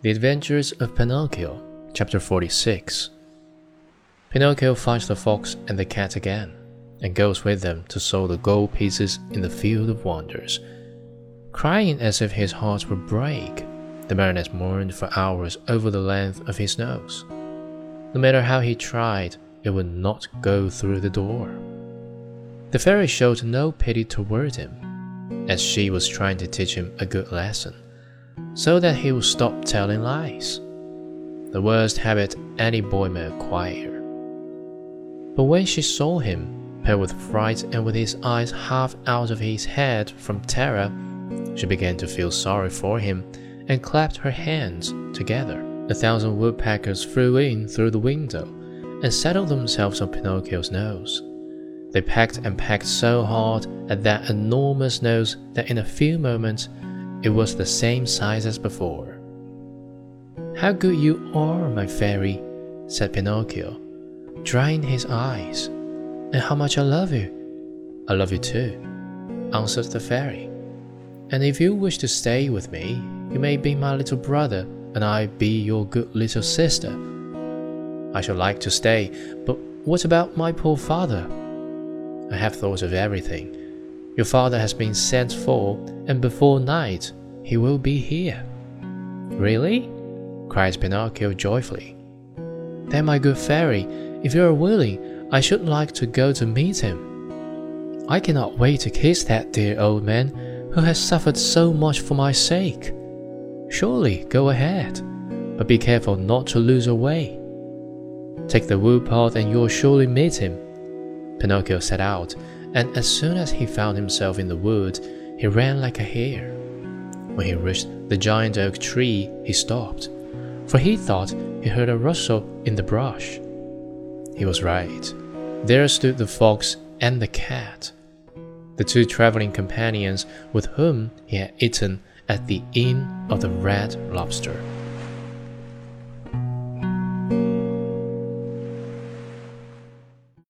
The Adventures of Pinocchio, Chapter 46. Pinocchio finds the fox and the cat again, and goes with them to sow the gold pieces in the field of wonders. Crying as if his heart would break, the marionette mourned for hours over the length of his nose. No matter how he tried, it would not go through the door. The fairy showed no pity toward him, as she was trying to teach him a good lesson so that he will stop telling lies. The worst habit any boy may acquire. But when she saw him, pale with fright and with his eyes half out of his head from terror, she began to feel sorry for him and clapped her hands together. A thousand woodpeckers flew in through the window and settled themselves on Pinocchio's nose. They pecked and pecked so hard at that enormous nose that in a few moments it was the same size as before. How good you are, my fairy, said Pinocchio, drying his eyes. And how much I love you. I love you too, answered the fairy. And if you wish to stay with me, you may be my little brother, and I be your good little sister. I should like to stay, but what about my poor father? I have thought of everything. Your father has been sent for, and before night he will be here. Really? cries Pinocchio joyfully. Then, my good fairy, if you are willing, I should like to go to meet him. I cannot wait to kiss that dear old man who has suffered so much for my sake. Surely, go ahead, but be careful not to lose your way. Take the wood path and you'll surely meet him. Pinocchio set out and as soon as he found himself in the wood, he ran like a hare. When he reached the giant oak tree, he stopped, for he thought he heard a rustle in the brush. He was right. There stood the fox and the cat, the two traveling companions with whom he had eaten at the Inn of the Red Lobster.